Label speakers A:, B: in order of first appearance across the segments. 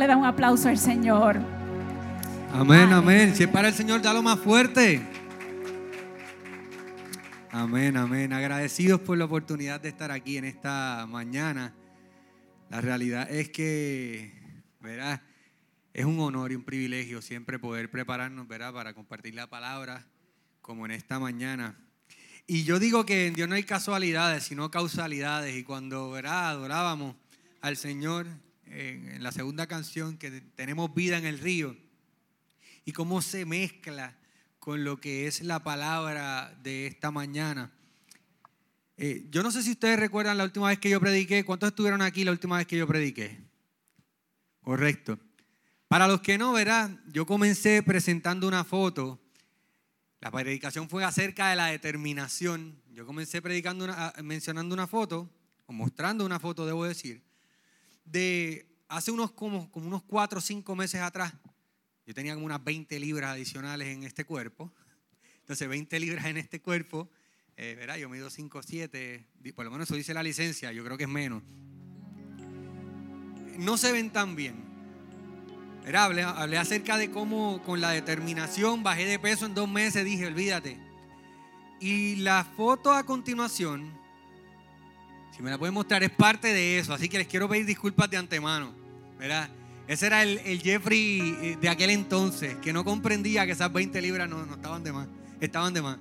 A: Le da un aplauso al Señor.
B: Amén, amén. Si es para el Señor, dalo más fuerte. Amén, amén. Agradecidos por la oportunidad de estar aquí en esta mañana. La realidad es que, verá, es un honor y un privilegio siempre poder prepararnos, ¿verdad? Para compartir la palabra, como en esta mañana. Y yo digo que en Dios no hay casualidades, sino causalidades. Y cuando, ¿verdad? Adorábamos al Señor en, la segunda canción, que tenemos vida en el río, y cómo se mezcla con lo que es la palabra de esta mañana. Eh, yo no sé si ustedes recuerdan la última vez que yo prediqué. ¿Cuántos estuvieron aquí la última vez que yo prediqué? Correcto. Para los que no, verán, yo comencé presentando una foto. La predicación fue acerca de la determinación. Yo comencé predicando mencionando una foto, o mostrando una foto, debo decir, de hace unos como, como unos cuatro o cinco meses atrás. Yo tenía como unas 20 libras adicionales en este cuerpo. Entonces, 20 libras en este cuerpo, eh, ¿verdad? Yo mido 5 7, por lo menos eso dice la licencia, yo creo que es menos. No se ven tan bien. Hablé, acerca de cómo con la determinación bajé de peso en dos meses, dije, olvídate. Y la foto a continuación, si me la pueden mostrar, es parte de eso. Así que les quiero pedir disculpas de antemano. ¿verdad? Ese era el, Jeffrey eh, de aquel entonces, que no comprendía que esas 20 libras no, no estaban de más, estaban de más.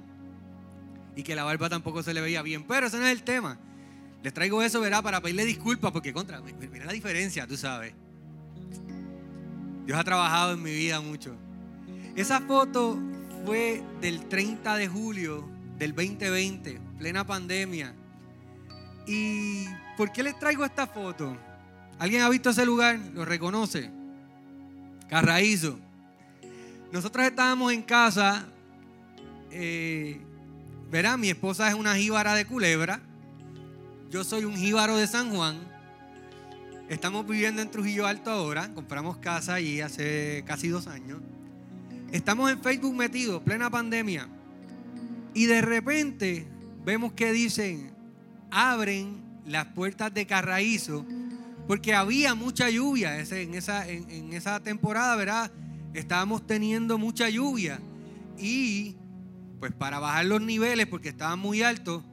B: Y que la barba tampoco se le veía bien. Pero ese no es el tema. Les traigo eso, ¿verdad? Para pedirle disculpas, porque contra, mira la diferencia, tú sabes. Dios ha trabajado en mi vida mucho. Esa foto fue del 30 de julio del 2020, plena pandemia. ¿Y por qué les traigo esta foto? ¿Alguien ha visto ese lugar? ¿Lo reconoce? Carraízo. Nosotros estábamos en casa. Eh, verán, mi esposa es una jíbara de Culebra. Yo soy un jíbaro de San Juan. Estamos viviendo en Trujillo Alto ahora, compramos casa allí hace casi dos años. Estamos en Facebook metidos, plena pandemia. Y de repente vemos que dicen, abren las puertas de Carraízo, porque había mucha lluvia en esa, temporada, ¿verdad? Estábamos teniendo mucha lluvia. Y pues para bajar los niveles, porque estaban muy altos,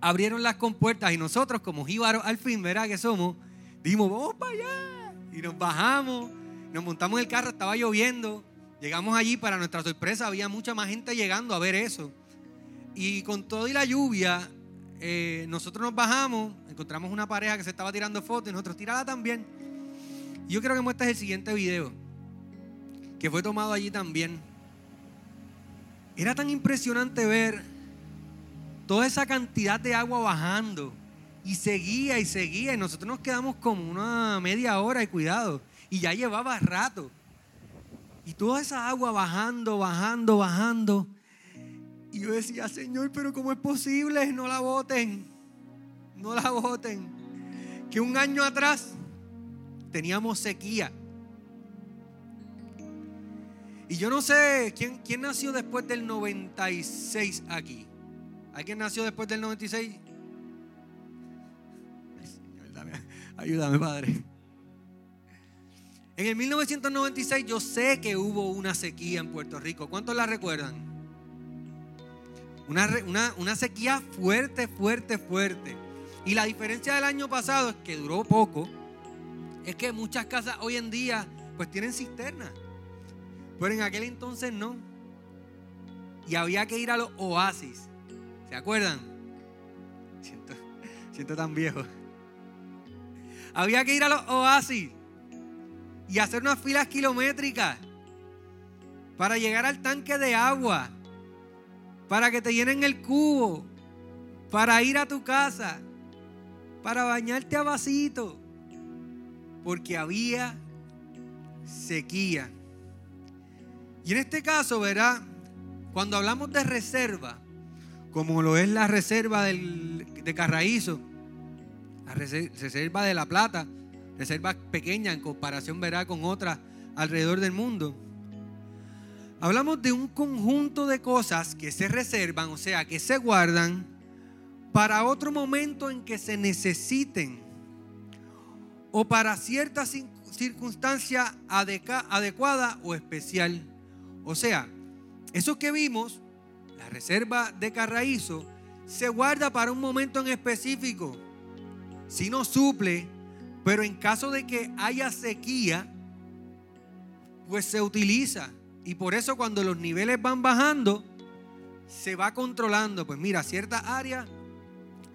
B: abrieron las compuertas y nosotros como jíbaros al fin, ¿verdad? Que somos, Dijimos, vamos para allá. Y nos bajamos, nos montamos en el carro, estaba lloviendo. Llegamos allí, para nuestra sorpresa, había mucha más gente llegando a ver eso. Y con todo y la lluvia, eh, nosotros nos bajamos, encontramos una pareja que se estaba tirando fotos y nosotros tirada también. Yo quiero que muestres el siguiente video, que fue tomado allí también. Era tan impresionante ver toda esa cantidad de agua bajando y seguía y seguía y nosotros nos quedamos como una media hora y cuidado. Y ya llevaba rato. Y toda esa agua bajando, bajando, bajando. Y yo decía, Señor, pero ¿cómo es posible? No la voten. No la voten. Que un año atrás teníamos sequía. Y yo no sé, ¿quién, quién nació después del 96 aquí? ¿Alguien nació después del 96? Ayúdame, Padre. En el 1996 yo sé que hubo una sequía en Puerto Rico. ¿Cuántos la recuerdan? Una, una, sequía fuerte, fuerte, fuerte. Y la diferencia del año pasado es que duró poco. Es que muchas casas hoy en día pues tienen cisterna. Pero en aquel entonces no. Y había que ir a los oasis. ¿Se acuerdan? Siento, siento tan viejo. Había que ir a los oasis y hacer unas filas kilométricas para llegar al tanque de agua, para que te llenen el cubo, para ir a tu casa, para bañarte a vasito, porque había sequía. Y en este caso, verá, cuando hablamos de reserva, como lo es la reserva de Carraízo, reserva de La Plata, reserva pequeña en comparación verá con otras alrededor del mundo. Hablamos de un conjunto de cosas que se reservan, o sea, que se guardan para otro momento en que se necesiten o para ciertas circunstancia adecuada o especial. O sea, eso que vimos, la reserva de Carraízo, se guarda para un momento en específico. Si no suple, pero en caso de que haya sequía, pues se utiliza. Y por eso cuando los niveles van bajando, se va controlando. Pues mira, ciertas áreas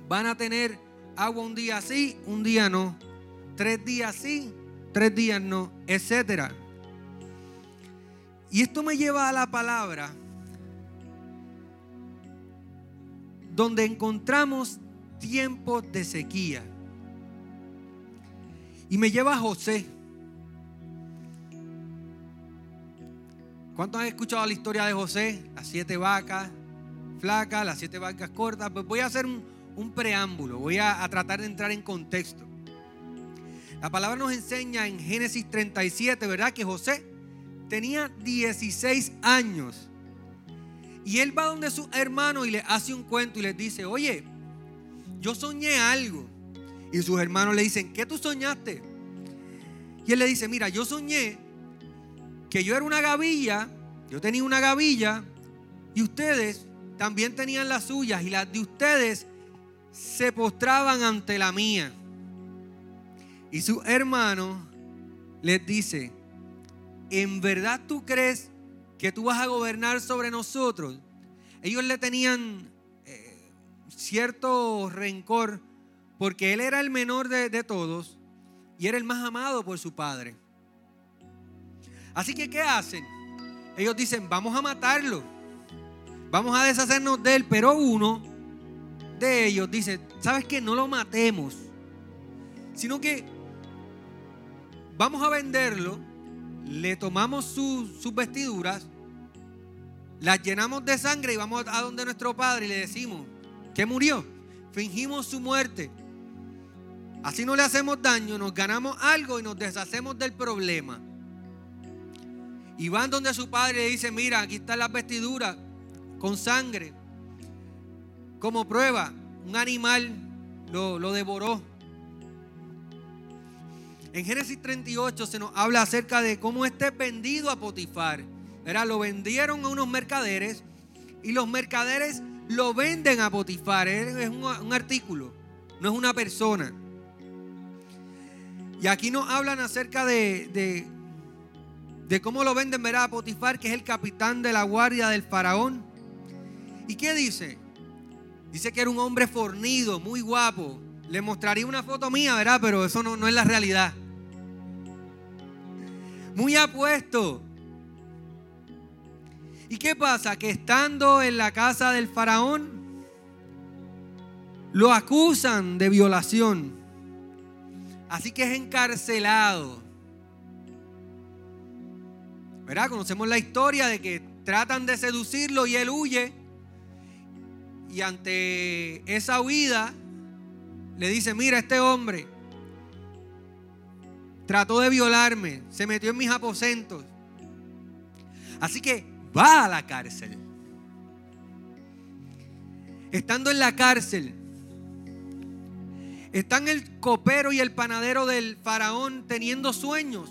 B: van a tener agua un día sí, un día no. Tres días sí, tres días no, etcétera. Y esto me lleva a la palabra donde encontramos tiempos de sequía. Y me lleva a José. ¿Cuántos han escuchado la historia de José? Las siete vacas flacas, las siete vacas cortas. Pues voy a hacer un, preámbulo, voy a, tratar de entrar en contexto. La palabra nos enseña en Génesis 37, ¿verdad? Que José tenía 16 años. Y él va donde su hermano y le hace un cuento y les dice, oye, yo soñé algo. Y sus hermanos le dicen, ¿qué tú soñaste? Y él le dice, mira, yo soñé que yo era una gavilla, yo tenía una gavilla y ustedes también tenían las suyas y las de ustedes se postraban ante la mía. Y su hermano les dice, ¿en verdad tú crees que tú vas a gobernar sobre nosotros? Ellos le tenían eh, cierto rencor porque él era el menor de, de todos y era el más amado por su padre. Así que, ¿qué hacen? Ellos dicen, vamos a matarlo. Vamos a deshacernos de él. Pero uno de ellos dice, ¿sabes qué? No lo matemos. Sino que vamos a venderlo le tomamos sus vestiduras, las llenamos de sangre y vamos a donde nuestro padre y le decimos que murió. Fingimos su muerte. Así no le hacemos daño, nos ganamos algo y nos deshacemos del problema. Y van donde su padre le dice, mira, aquí están las vestiduras con sangre. Como prueba, un animal lo, lo devoró en Génesis 38 se nos habla acerca de cómo este vendido a Potifar. Era, lo vendieron a unos mercaderes y los mercaderes lo venden a Potifar. Es un, artículo, no es una persona. Y aquí nos hablan acerca de, de, cómo lo venden verá, a Potifar, que es el capitán de la guardia del faraón. ¿Y qué dice? Dice que era un hombre fornido, muy guapo. Le mostraría una foto mía, ¿verdad? Pero eso no es la realidad muy apuesto. ¿Y qué pasa? Que estando en la casa del faraón, lo acusan de violación. Así que es encarcelado. ¿Verdad? Conocemos la historia de que tratan de seducirlo y él huye. Y ante esa huida, le dice, mira, este hombre Trató de violarme, se metió en mis aposentos. Así que va a la cárcel. Estando en la cárcel, están el copero y el panadero del faraón teniendo sueños.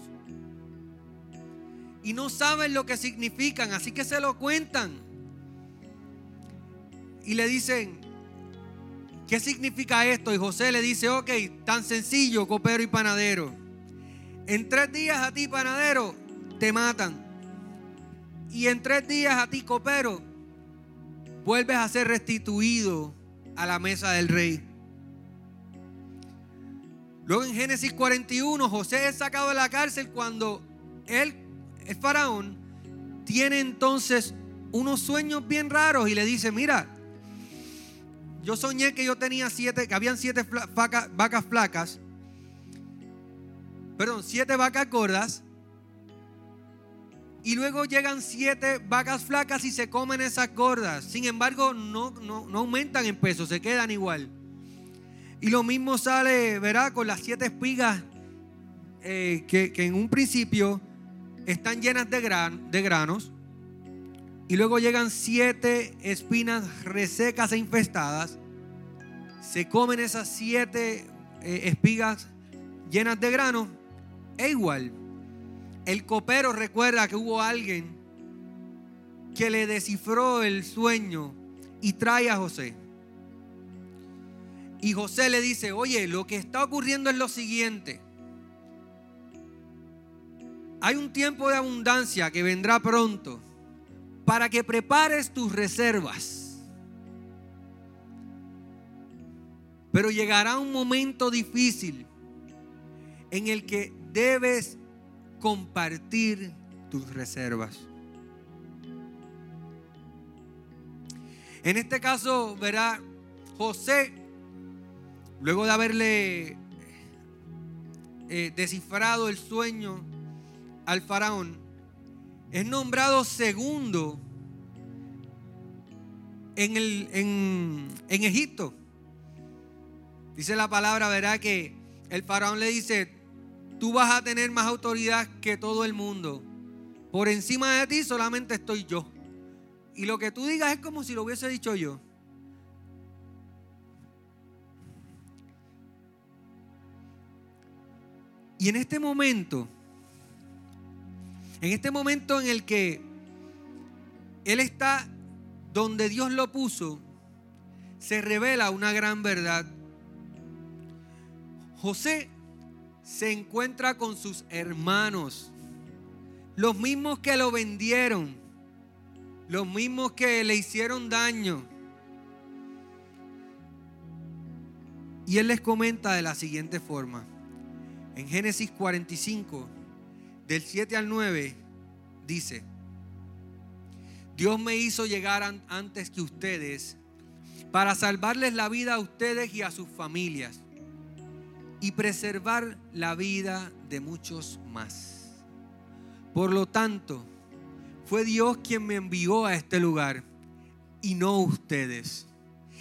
B: Y no saben lo que significan, así que se lo cuentan. Y le dicen, ¿qué significa esto? Y José le dice, ok, tan sencillo, copero y panadero. En tres días a ti, panadero, te matan. Y en tres días a ti, copero, vuelves a ser restituido a la mesa del rey. Luego en Génesis 41, José es sacado de la cárcel cuando él, el faraón, tiene entonces unos sueños bien raros y le dice, mira, yo soñé que yo tenía siete, que habían siete vacas flacas perdón, siete vacas gordas. Y luego llegan siete vacas flacas y se comen esas gordas. Sin embargo, no, no, aumentan en peso, se quedan igual. Y lo mismo sale, verá, con las siete espigas eh, que, en un principio están llenas de, gran, de granos. Y luego llegan siete espinas resecas e infestadas. Se comen esas siete eh, espigas llenas de granos E igual, el copero recuerda que hubo alguien que le descifró el sueño y trae a José. Y José le dice, oye, lo que está ocurriendo es lo siguiente. Hay un tiempo de abundancia que vendrá pronto para que prepares tus reservas. Pero llegará un momento difícil en el que debes compartir tus reservas. En este caso, verá, José, luego de haberle eh, descifrado el sueño al faraón, es nombrado segundo en, el, en, en Egipto. Dice la palabra, verá que el faraón le dice, tú vas a tener más autoridad que todo el mundo. Por encima de ti solamente estoy yo. Y lo que tú digas es como si lo hubiese dicho yo. Y en este momento, en este momento en el que Él está donde Dios lo puso, se revela una gran verdad. José se encuentra con sus hermanos, los mismos que lo vendieron los mismos que le hicieron daño. Y él les comenta de la siguiente forma. En Génesis 45, del 7 al 9, dice, Dios me hizo llegar antes que ustedes para salvarles la vida a ustedes y a sus familias y preservar la vida de muchos más. Por lo tanto, fue Dios quien me envió a este lugar y no ustedes.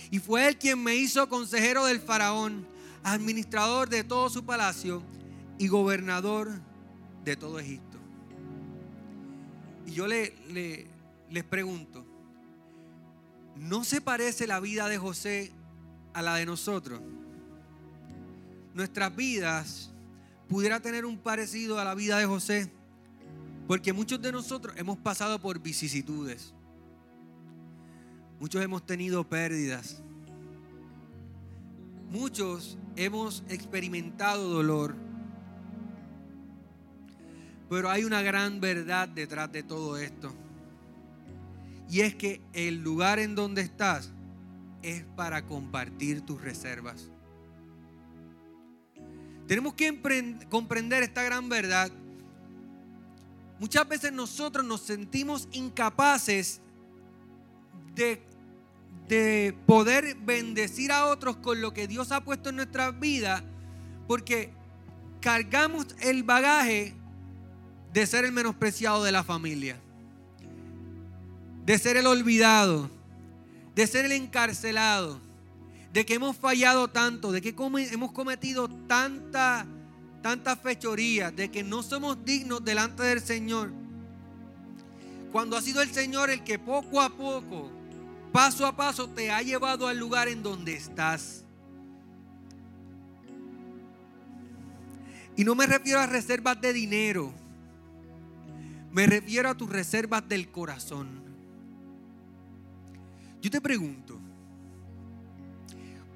B: Y fue Él quien me hizo consejero del faraón, administrador de todo su palacio y gobernador de todo Egipto. Y yo le, les pregunto, ¿no se parece la vida de José a la de nosotros? Nuestras vidas pudiera tener un parecido a la vida de José. Porque muchos de nosotros hemos pasado por vicisitudes. Muchos hemos tenido pérdidas. Muchos hemos experimentado dolor. Pero hay una gran verdad detrás de todo esto. Y es que el lugar en donde estás es para compartir tus reservas. Tenemos que comprender esta gran verdad Muchas veces nosotros nos sentimos incapaces de, de poder bendecir a otros con lo que Dios ha puesto en nuestras vidas porque cargamos el bagaje de ser el menospreciado de la familia, de ser el olvidado, de ser el encarcelado, de que hemos fallado tanto, de que hemos cometido tanta tantas fechorías de que no somos dignos delante del Señor. Cuando ha sido el Señor el que poco a poco, paso a paso, te ha llevado al lugar en donde estás. Y no me refiero a reservas de dinero. Me refiero a tus reservas del corazón. Yo te pregunto,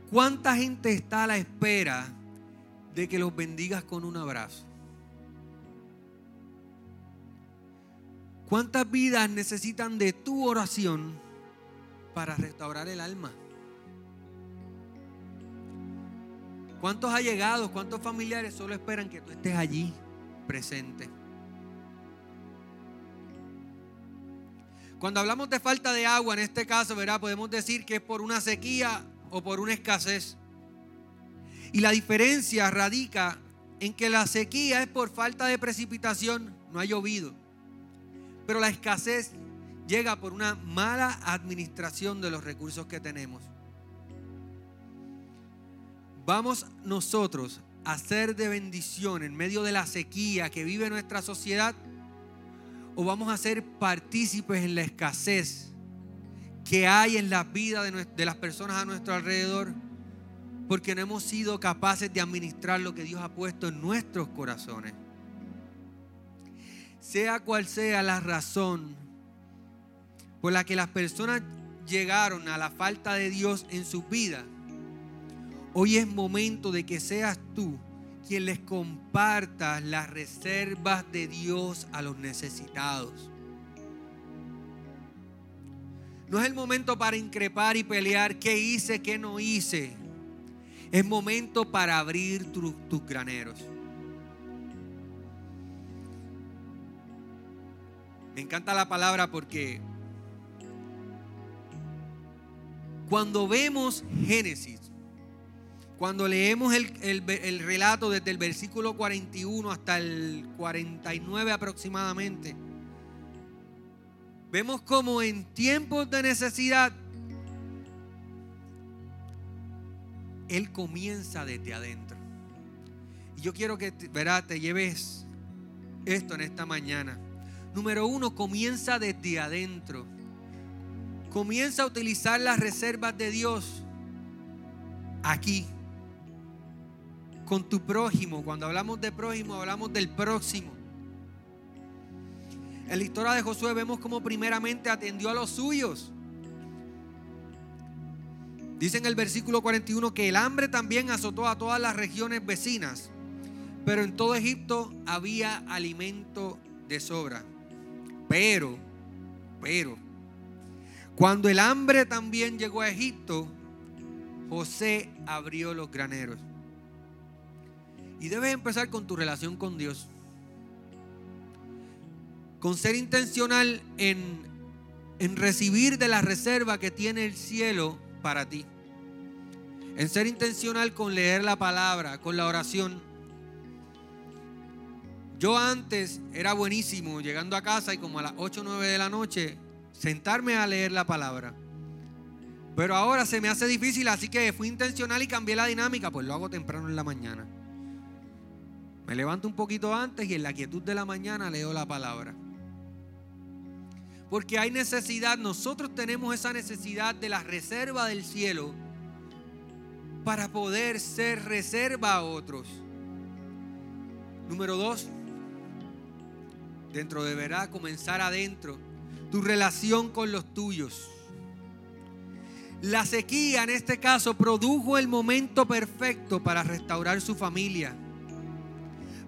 B: ¿cuánta gente está a la espera de que los bendigas con un abrazo. ¿Cuántas vidas necesitan de tu oración para restaurar el alma? ¿Cuántos allegados, cuántos familiares solo esperan que tú estés allí presente? Cuando hablamos de falta de agua, en este caso, ¿verdad? podemos decir que es por una sequía o por una escasez. Y la diferencia radica en que la sequía es por falta de precipitación, no ha llovido. Pero la escasez llega por una mala administración de los recursos que tenemos. Vamos nosotros a ser de bendición en medio de la sequía que vive nuestra sociedad o vamos a ser partícipes en la escasez que hay en la vida de, las personas a nuestro alrededor porque no hemos sido capaces de administrar lo que Dios ha puesto en nuestros corazones. sea cual sea la razón por la que las personas llegaron a la falta de Dios en su vida, hoy es momento de que seas tú quien les comparta las reservas de Dios a los necesitados. No es el momento para increpar y pelear qué hice, qué no hice. Es momento para abrir tus graneros. Me encanta la palabra porque cuando vemos Génesis, cuando leemos el, relato desde el versículo 41 hasta el 49 aproximadamente, vemos como en tiempos de necesidad, Él comienza desde adentro. Y yo quiero que verá, te lleves esto en esta mañana. Número uno, comienza desde adentro. Comienza a utilizar las reservas de Dios aquí con tu prójimo. Cuando hablamos de prójimo, hablamos del próximo. En la historia de Josué vemos cómo primeramente atendió a los suyos. Dice en el versículo 41 que el hambre también azotó a todas las regiones vecinas, pero en todo Egipto había alimento de sobra. Pero, pero, cuando el hambre también llegó a Egipto, José abrió los graneros. Y debes empezar con tu relación con Dios. Con ser intencional en, en recibir de la reserva que tiene el cielo para ti. En ser intencional con leer la palabra, con la oración. Yo antes era buenísimo llegando a casa y como a las 8 o 9 de la noche sentarme a leer la palabra. Pero ahora se me hace difícil, así que fui intencional y cambié la dinámica, pues lo hago temprano en la mañana. Me levanto un poquito antes y en la quietud de la mañana leo la palabra. Porque hay necesidad, nosotros tenemos esa necesidad de la reserva del cielo para poder ser reserva a otros. Número dos, dentro deberá comenzar adentro tu relación con los tuyos. La sequía en este caso produjo el momento perfecto para restaurar su familia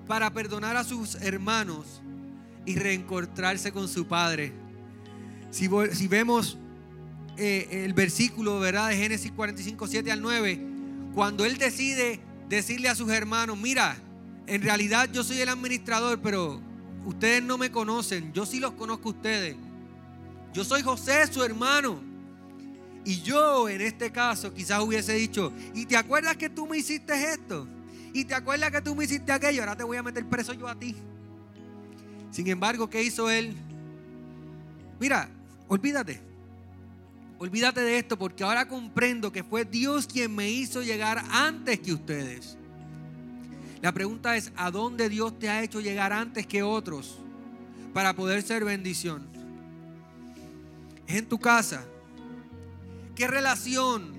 B: para perdonar a sus hermanos y reencontrarse con su padre. Si, vemos eh, el versículo ¿verdad? de Génesis 45, 7 al 9, cuando él decide decirle a sus hermanos, mira, en realidad yo soy el administrador, pero ustedes no me conocen, yo sí los conozco a ustedes. Yo soy José, su hermano. Y yo en este caso quizás hubiese dicho, ¿y te acuerdas que tú me hiciste esto? Y te acuerdas que tú me hiciste aquello, ahora te voy a meter preso yo a ti. Sin embargo, ¿qué hizo él? Mira, olvídate. Olvídate de esto porque ahora comprendo que fue Dios quien me hizo llegar antes que ustedes. La pregunta es, ¿a dónde Dios te ha hecho llegar antes que otros para poder ser bendición? ¿Es en tu casa? ¿Qué relación?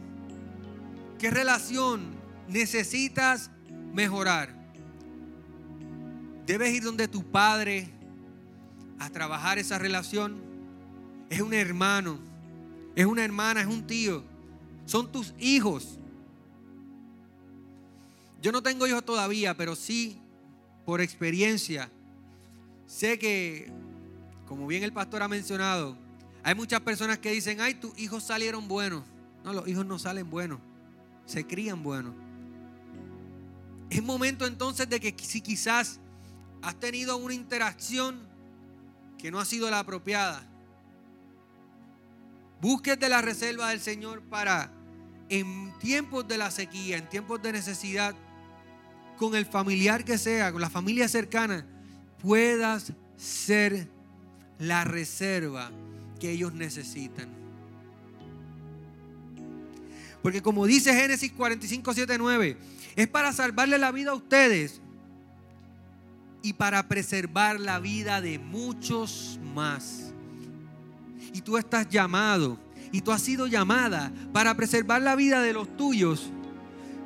B: ¿Qué relación necesitas mejorar, debes ir donde tu padre a trabajar esa relación. Es un hermano, es una hermana, es un tío. Son tus hijos. Yo no tengo hijos todavía, pero sí, por experiencia, sé que, como bien el pastor ha mencionado, hay muchas personas que dicen, ay, tus hijos salieron buenos. No, los hijos no salen buenos, se crían buenos. Es momento entonces de que si quizás has tenido una interacción que no ha sido la apropiada, busques de la reserva del Señor para en tiempos de la sequía, en tiempos de necesidad, con el familiar que sea, con la familia cercana, puedas ser la reserva que ellos necesitan. Porque como dice Génesis 45, 7, 9, es para salvarle la vida a ustedes y para preservar la vida de muchos más. Y tú estás llamado y tú has sido llamada para preservar la vida de los tuyos,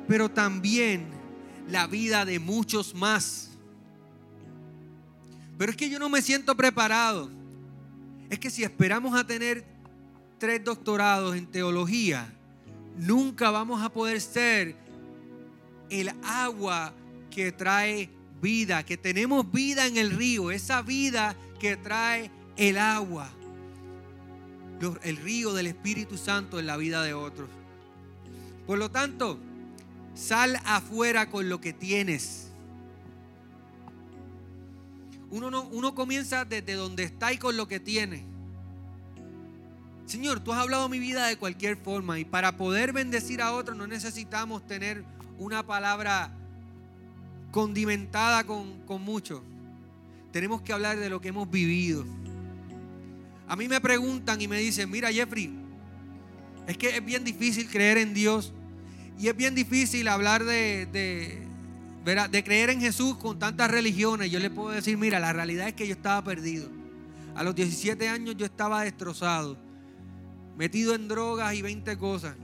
B: pero también la vida de muchos más. Pero es que yo no me siento preparado. Es que si esperamos a tener tres doctorados en teología, nunca vamos a poder ser el agua que trae vida, que tenemos vida en el río, esa vida que trae el agua, el río del Espíritu Santo en la vida de otros. Por lo tanto, sal afuera con lo que tienes. Uno, no, uno comienza desde donde está y con lo que tiene. Señor, tú has hablado mi vida de cualquier forma y para poder bendecir a otros no necesitamos tener una palabra condimentada con, con mucho. Tenemos que hablar de lo que hemos vivido. A mí me preguntan y me dicen, mira Jeffrey, es que es bien difícil creer en Dios y es bien difícil hablar de, de, de creer en Jesús con tantas religiones. Yo le puedo decir, mira, la realidad es que yo estaba perdido. A los 17 años yo estaba destrozado, metido en drogas y 20 cosas.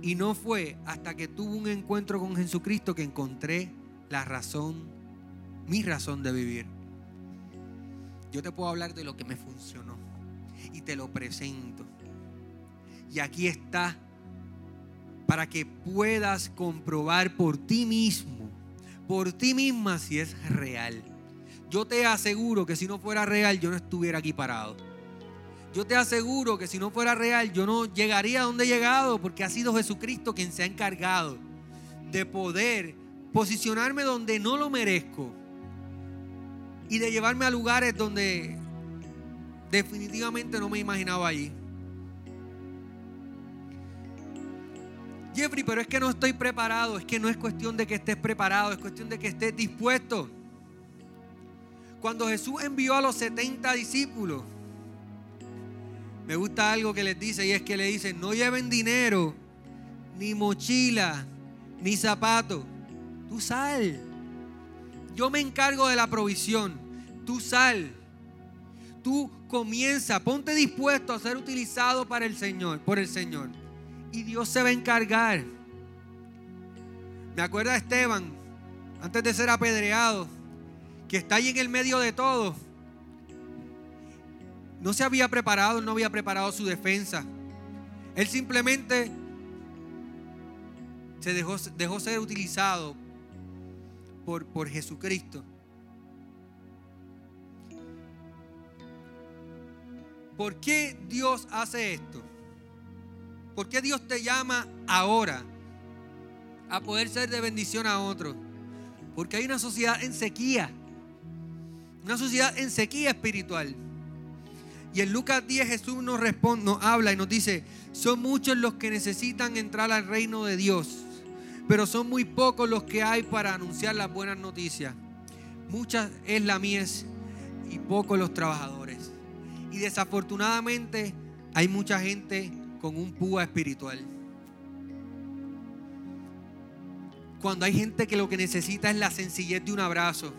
B: Y no fue hasta que tuve un encuentro con Jesucristo que encontré la razón, mi razón de vivir. Yo te puedo hablar de lo que me funcionó y te lo presento. Y aquí está para que puedas comprobar por ti mismo, por ti misma si es real. Yo te aseguro que si no fuera real yo no estuviera aquí parado. Yo te aseguro que si no fuera real, yo no llegaría a donde he llegado, porque ha sido Jesucristo quien se ha encargado de poder posicionarme donde no lo merezco y de llevarme a lugares donde definitivamente no me imaginaba allí. Jeffrey, pero es que no estoy preparado, es que no es cuestión de que estés preparado, es cuestión de que estés dispuesto. Cuando Jesús envió a los 70 discípulos, me gusta algo que les dice y es que le dicen, no lleven dinero, ni mochila, ni zapato. Tú sal. Yo me encargo de la provisión. Tú sal. Tú comienza, ponte dispuesto a ser utilizado para el Señor, por el Señor. Y Dios se va a encargar. Me acuerda Esteban, antes de ser apedreado, que está ahí en el medio de todo no se había preparado, no había preparado su defensa. Él simplemente se dejó, dejó ser utilizado por, por Jesucristo. ¿Por qué Dios hace esto? ¿Por qué Dios te llama ahora a poder ser de bendición a otros? Porque hay una sociedad en sequía, una sociedad en sequía espiritual. Y en Lucas 10 Jesús nos responde, nos habla y nos dice, son muchos los que necesitan entrar al reino de Dios, pero son muy pocos los que hay para anunciar las buenas noticias. Muchas es la mies y pocos los trabajadores. Y desafortunadamente hay mucha gente con un púa espiritual. Cuando hay gente que lo que necesita es la sencillez de un abrazo,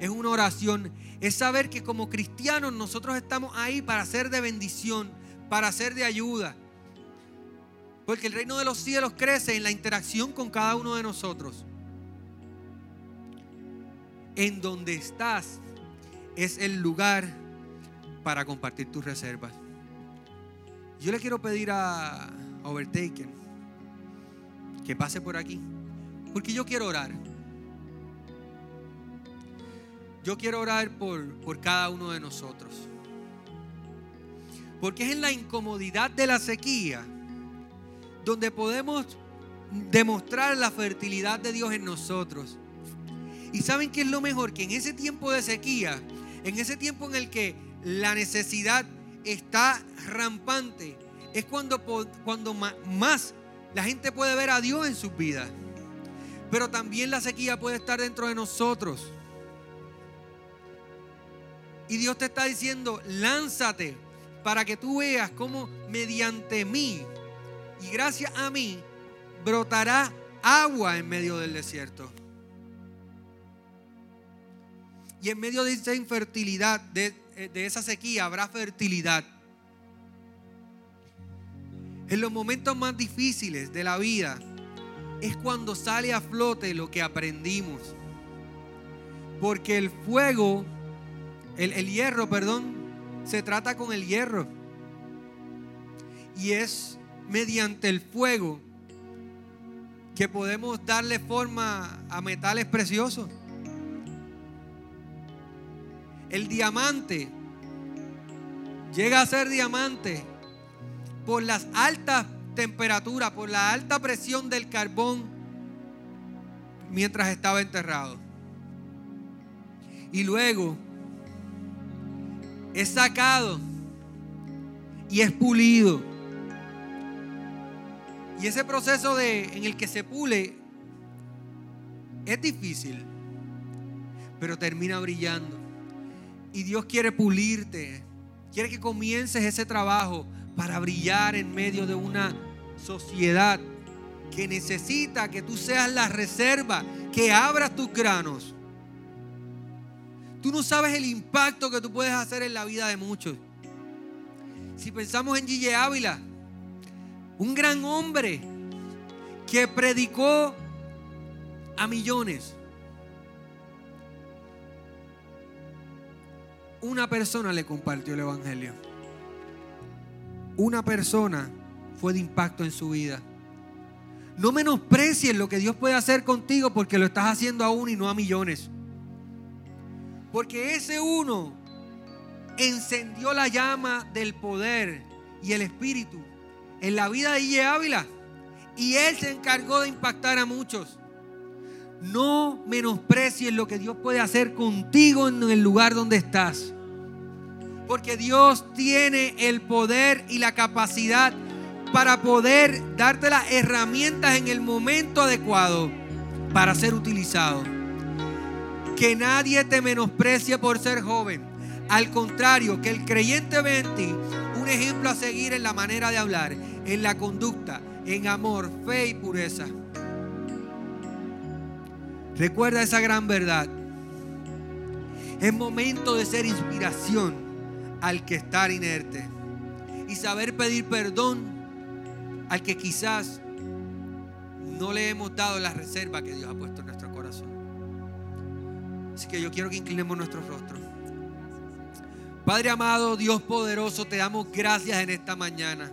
B: es una oración, es saber que como cristianos nosotros estamos ahí para ser de bendición, para ser de ayuda. Porque el reino de los cielos crece en la interacción con cada uno de nosotros. En donde estás es el lugar para compartir tus reservas. Yo le quiero pedir a Overtaken que pase por aquí. Porque yo quiero orar. Yo quiero orar por, por cada uno de nosotros. Porque es en la incomodidad de la sequía donde podemos demostrar la fertilidad de Dios en nosotros. Y saben que es lo mejor, que en ese tiempo de sequía, en ese tiempo en el que la necesidad está rampante, es cuando, cuando más la gente puede ver a Dios en sus vidas. Pero también la sequía puede estar dentro de nosotros. Y Dios te está diciendo, lánzate para que tú veas cómo mediante mí y gracias a mí brotará agua en medio del desierto. Y en medio de esa infertilidad, de, de esa sequía, habrá fertilidad. En los momentos más difíciles de la vida es cuando sale a flote lo que aprendimos. Porque el fuego El, hierro, perdón, se trata con el hierro. Y es mediante el fuego que podemos darle forma a metales preciosos. El diamante llega a ser diamante por las altas temperaturas, por la alta presión del carbón mientras estaba enterrado. Y luego es sacado y es pulido. Y ese proceso de, en el que se pule es difícil, pero termina brillando. Y Dios quiere pulirte, quiere que comiences ese trabajo para brillar en medio de una sociedad que necesita que tú seas la reserva, que abras tus granos. Tú no sabes el impacto que tú puedes hacer en la vida de muchos. Si pensamos en Gille Ávila, un gran hombre que predicó a millones. Una persona le compartió el Evangelio. Una persona fue de impacto en su vida. No menosprecies lo que Dios puede hacer contigo porque lo estás haciendo a uno y no a millones. Porque ese uno encendió la llama del poder y el espíritu en la vida de Ille Ávila. Y él se encargó de impactar a muchos. No menosprecies lo que Dios puede hacer contigo en el lugar donde estás. Porque Dios tiene el poder y la capacidad para poder darte las herramientas en el momento adecuado para ser utilizado. Que nadie te menosprecie por ser joven. Al contrario, que el creyente ve en ti un ejemplo a seguir en la manera de hablar, en la conducta, en amor, fe y pureza. Recuerda esa gran verdad. Es momento de ser inspiración al que está inerte y saber pedir perdón al que quizás no le hemos dado la reserva que Dios ha puesto en corazón. Así que yo quiero que inclinemos nuestros rostros. Padre amado, Dios poderoso, te damos gracias en esta mañana.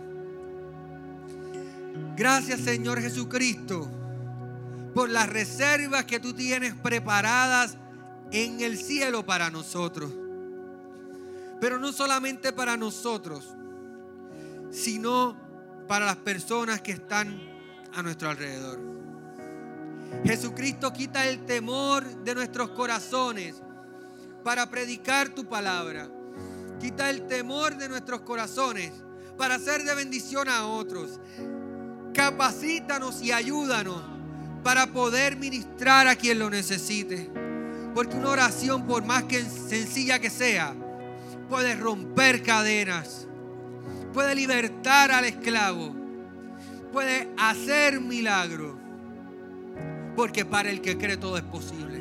B: Gracias Señor Jesucristo por las reservas que tú tienes preparadas en el cielo para nosotros. Pero no solamente para nosotros, sino para las personas que están a nuestro alrededor. Jesucristo quita el temor de nuestros corazones para predicar tu palabra. Quita el temor de nuestros corazones para hacer de bendición a otros. Capacítanos y ayúdanos para poder ministrar a quien lo necesite. Porque una oración, por más que sencilla que sea, puede romper cadenas puede libertar al esclavo, puede hacer milagro, porque para el que cree todo es posible.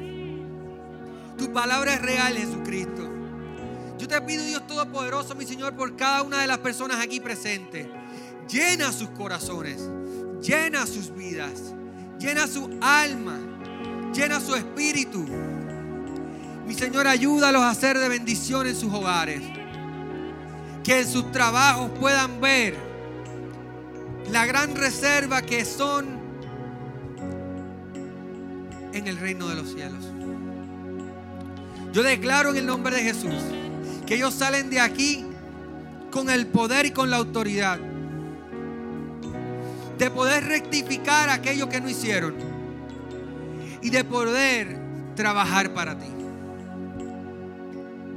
B: Tu palabra es real, Jesucristo. Yo te pido, Dios Todopoderoso, mi Señor, por cada una de las personas aquí presentes. Llena sus corazones, llena sus vidas, llena su alma, llena su espíritu. Mi Señor, ayúdalos a hacer de bendición en sus hogares que en sus trabajos puedan ver la gran reserva que son en el reino de los cielos. Yo declaro en el nombre de Jesús que ellos salen de aquí con el poder y con la autoridad de poder rectificar aquello que no hicieron y de poder trabajar para ti.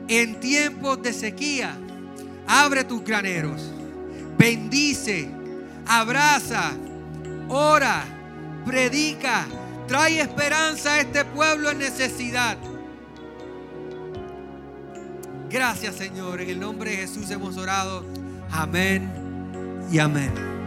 B: En tiempos de sequía, Abre tus graneros. Bendice. Abraza. Ora. Predica. Trae esperanza a este pueblo en necesidad. Gracias Señor. En el nombre de Jesús hemos orado. Amén y amén.